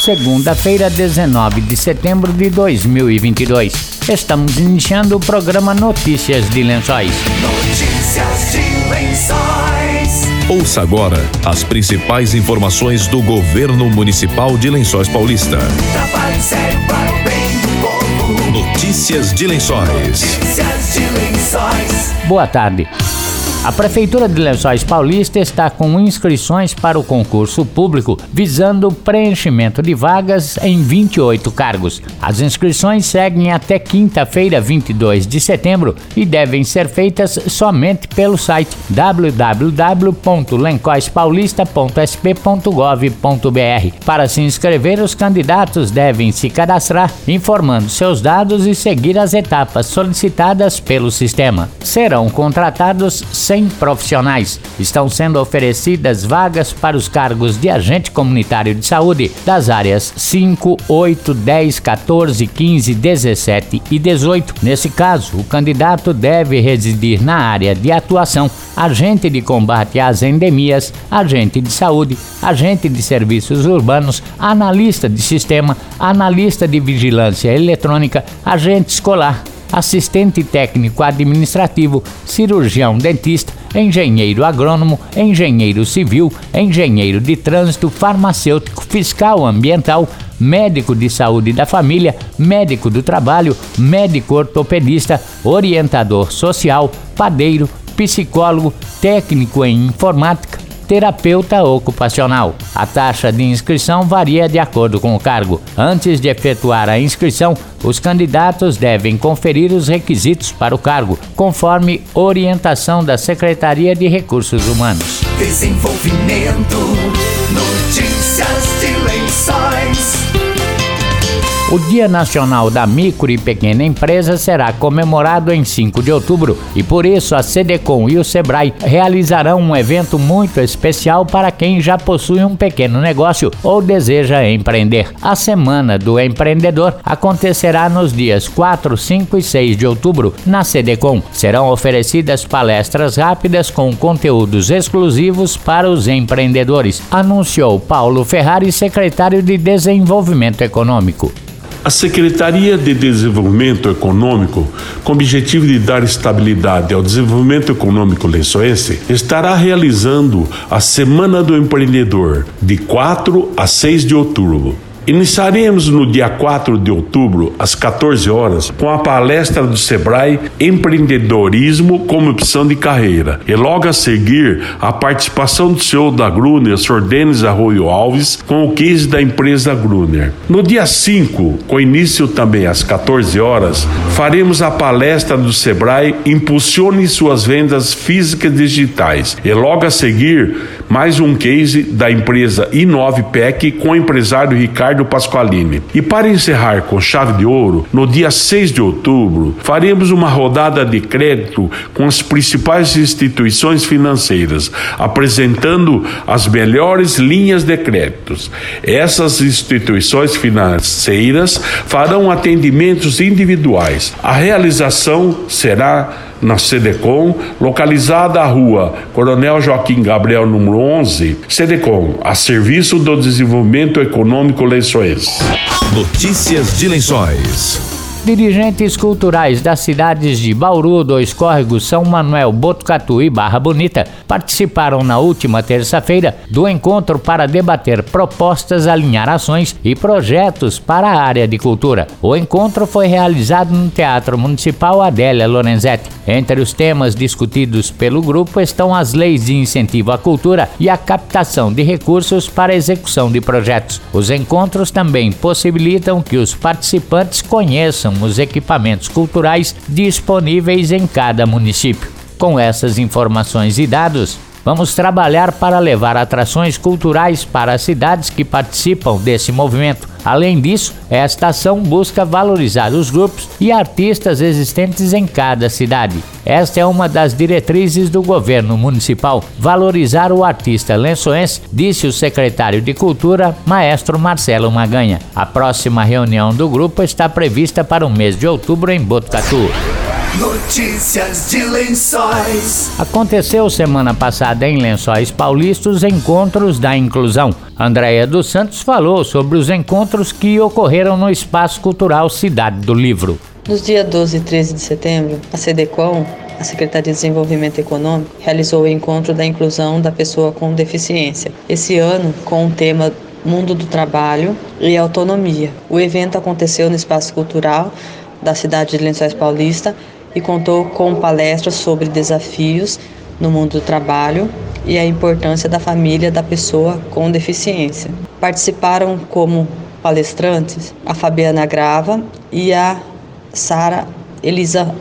segunda-feira, 19 de setembro de 2022. Estamos iniciando o programa Notícias de Lençóis. Notícias de Lençóis. Ouça agora as principais informações do governo municipal de Lençóis Paulista. Trabalho sério para o bem do povo. Notícias de Lençóis. Notícias de Lençóis. Boa tarde. A Prefeitura de Lençóis Paulista está com inscrições para o concurso público visando o preenchimento de vagas em 28 cargos. As inscrições seguem até quinta-feira, 22 de setembro, e devem ser feitas somente pelo site www.lencoispaulista.sp.gov.br. Para se inscrever, os candidatos devem se cadastrar, informando seus dados e seguir as etapas solicitadas pelo sistema. Serão contratados 100 profissionais. Estão sendo oferecidas vagas para os cargos de agente comunitário de saúde das áreas 5, 8, 10, 14, 15, 17 e 18. Nesse caso, o candidato deve residir na área de atuação agente de combate às endemias, agente de saúde, agente de serviços urbanos, analista de sistema, analista de vigilância eletrônica, agente escolar, assistente técnico administrativo, cirurgião dentista, engenheiro agrônomo, engenheiro civil, engenheiro de trânsito, farmacêutico, fiscal ambiental, médico de saúde da família, médico do trabalho, médico ortopedista, orientador social, padeiro, psicólogo, técnico em informática, terapeuta ocupacional. A taxa de inscrição varia de acordo com o cargo. Antes de efetuar a inscrição, os candidatos devem conferir os requisitos para o cargo, conforme orientação da Secretaria de Recursos Humanos. Desenvolvimento. Notícias O Dia Nacional da Micro e Pequena Empresa será comemorado em 5 de outubro e por isso a CDCOM e o Sebrae realizarão um evento muito especial para quem já possui um pequeno negócio ou deseja empreender. A Semana do Empreendedor acontecerá nos dias 4, 5 e 6 de outubro na CDCOM. Serão oferecidas palestras rápidas com conteúdos exclusivos para os empreendedores, anunciou Paulo Ferrari, secretário de Desenvolvimento Econômico. A Secretaria de Desenvolvimento Econômico, com o objetivo de dar estabilidade ao desenvolvimento econômico lençoense, estará realizando a Semana do Empreendedor, de 4 a 6 de outubro. Iniciaremos no dia 4 de outubro, às 14 horas, com a palestra do Sebrae Empreendedorismo como opção de carreira. E logo a seguir, a participação do CEO da Gruner, Sr. Denis Arroio Alves, com o case da empresa Gruner. No dia 5, com início também às 14 horas, faremos a palestra do Sebrae Impulsione suas vendas físicas digitais. E logo a seguir, mais um case da empresa Inovpec com o empresário Ricardo Pasqualini. E para encerrar com chave de ouro, no dia 6 de outubro, faremos uma rodada de crédito com as principais instituições financeiras, apresentando as melhores linhas de créditos. Essas instituições financeiras farão atendimentos individuais. A realização será na CDCOM, localizada à rua Coronel Joaquim Gabriel, número 11, CDCOM, a serviço do desenvolvimento econômico lençoense. Notícias de Lençóis. Dirigentes culturais das cidades de Bauru, Dois Córregos, São Manuel, Botucatu e Barra Bonita participaram na última terça-feira do encontro para debater propostas, alinhar ações e projetos para a área de cultura. O encontro foi realizado no Teatro Municipal Adélia Lorenzetti. Entre os temas discutidos pelo grupo estão as leis de incentivo à cultura e a captação de recursos para a execução de projetos. Os encontros também possibilitam que os participantes conheçam os equipamentos culturais disponíveis em cada município. Com essas informações e dados, vamos trabalhar para levar atrações culturais para as cidades que participam desse movimento. Além disso, esta ação busca valorizar os grupos e artistas existentes em cada cidade. Esta é uma das diretrizes do governo municipal, valorizar o artista lençoense, disse o secretário de Cultura, maestro Marcelo Maganha. A próxima reunião do grupo está prevista para o mês de outubro em Botucatu. Notícias de Lençóis. Aconteceu semana passada em Lençóis Paulistas os encontros da inclusão. Andréia dos Santos falou sobre os encontros que ocorreram no Espaço Cultural Cidade do Livro. Nos dias 12 e 13 de setembro, a SEDECOM, a Secretaria de Desenvolvimento Econômico, realizou o encontro da inclusão da pessoa com deficiência. Esse ano, com o tema Mundo do Trabalho e Autonomia. O evento aconteceu no Espaço Cultural da cidade de Lençóis Paulista e contou com palestras sobre desafios no mundo do trabalho e a importância da família da pessoa com deficiência. Participaram como palestrantes a Fabiana Grava e a Sara Elisa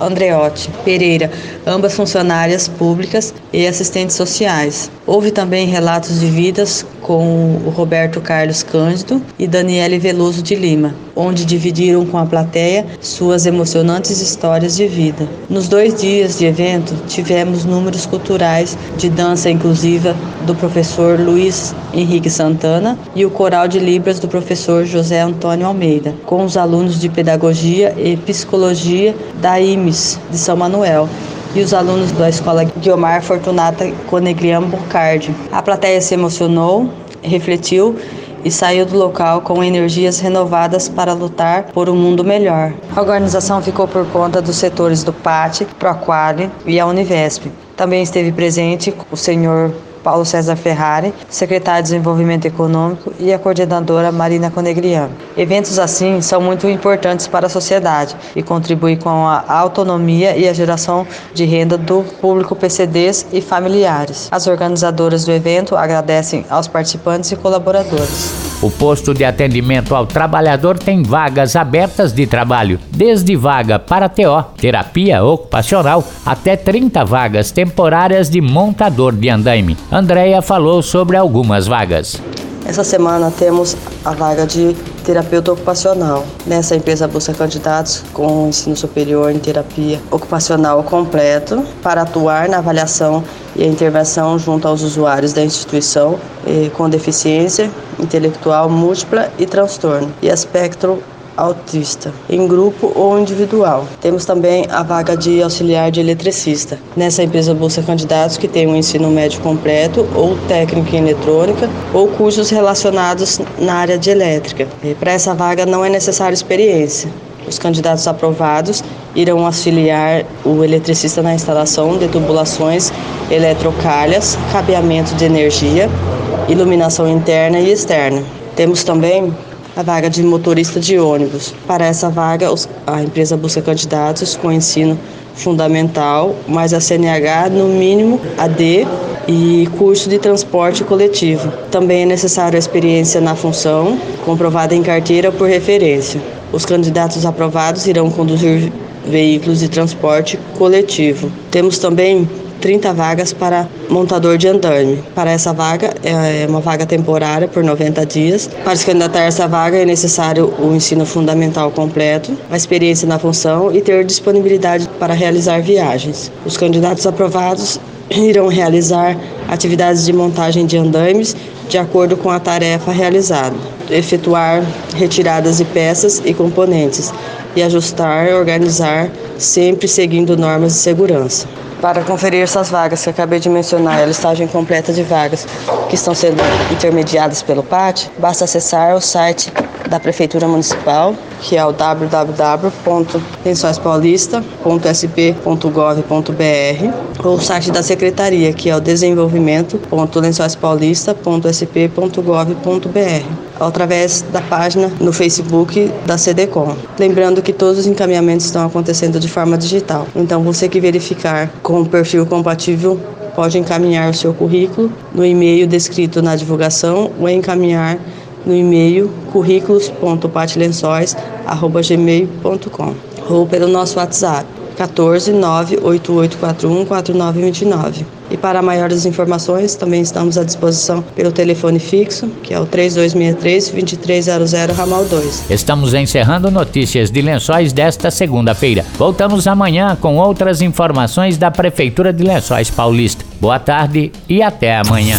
Andreotti Pereira, ambas funcionárias públicas e assistentes sociais. Houve também relatos de vidas com o Roberto Carlos Cândido e Daniele Veloso de Lima, onde dividiram com a plateia suas emocionantes histórias de vida. Nos dois dias de evento, tivemos números culturais de dança inclusiva do professor Luiz Henrique Santana e o coral de Libras do professor José Antônio Almeida, com os alunos de Pedagogia e Psicologia da IMES de São Manuel e os alunos da escola Guiomar Fortunata Conegrian Bocardi. A plateia se emocionou, refletiu e saiu do local com energias renovadas para lutar por um mundo melhor. A organização ficou por conta dos setores do PAT, Proquali e a Univesp. Também esteve presente o senhor Paulo César Ferrari, secretário de Desenvolvimento Econômico, e a coordenadora Marina Conegriano. Eventos assim são muito importantes para a sociedade e contribuem com a autonomia e a geração de renda do público PCDs e familiares. As organizadoras do evento agradecem aos participantes e colaboradores. O posto de atendimento ao trabalhador tem vagas abertas de trabalho, desde vaga para TO, terapia ocupacional, até 30 vagas temporárias de montador de andaime. Andréia falou sobre algumas vagas. Essa semana temos a vaga de terapeuta ocupacional. Nessa empresa busca candidatos com ensino superior em terapia ocupacional completo para atuar na avaliação e a intervenção junto aos usuários da instituição eh, com deficiência intelectual múltipla e transtorno e espectro autista, em grupo ou individual. Temos também a vaga de auxiliar de eletricista. Nessa empresa busca candidatos que tenham ensino médio completo ou técnico em eletrônica ou cursos relacionados na área de elétrica. Para essa vaga não é necessária experiência. Os candidatos aprovados irão auxiliar o eletricista na instalação de tubulações eletrocalhas, cabeamento de energia, iluminação interna e externa. Temos também a vaga de motorista de ônibus. Para essa vaga, a empresa busca candidatos com ensino fundamental, mais a CNH, no mínimo AD e curso de transporte coletivo. Também é necessária a experiência na função, comprovada em carteira por referência. Os candidatos aprovados irão conduzir veículos de transporte coletivo. Temos também 30 vagas para montador de andaime. Para essa vaga, é uma vaga temporária por 90 dias. Para se candidatar a essa vaga, é necessário o ensino fundamental completo, a experiência na função e ter disponibilidade para realizar viagens. Os candidatos aprovados irão realizar atividades de montagem de andaimes de acordo com a tarefa realizada, efetuar retiradas de peças e componentes e ajustar e organizar, sempre seguindo normas de segurança. Para conferir essas vagas que acabei de mencionar a listagem completa de vagas que estão sendo intermediadas pelo PAT, basta acessar o site da Prefeitura Municipal, que é o www.lençoispaulista.sp.gov.br, ou o site da Secretaria, que é o desenvolvimento.lençoispaulista.sp.gov.br, através da página no Facebook da CDCOM. Lembrando que todos os encaminhamentos estão acontecendo de forma digital. Então, você que verificar com o perfil compatível pode encaminhar o seu currículo no e-mail descrito na divulgação ou encaminhar no e-mail currículos.patilençóis@gmail.com ou pelo nosso WhatsApp 14 98841 4929. E para maiores informações, também estamos à disposição pelo telefone fixo, que é o 3263-2300, ramal 2. Estamos encerrando notícias de Lençóis desta segunda-feira. Voltamos amanhã com outras informações da Prefeitura de Lençóis Paulista. Boa tarde e até amanhã.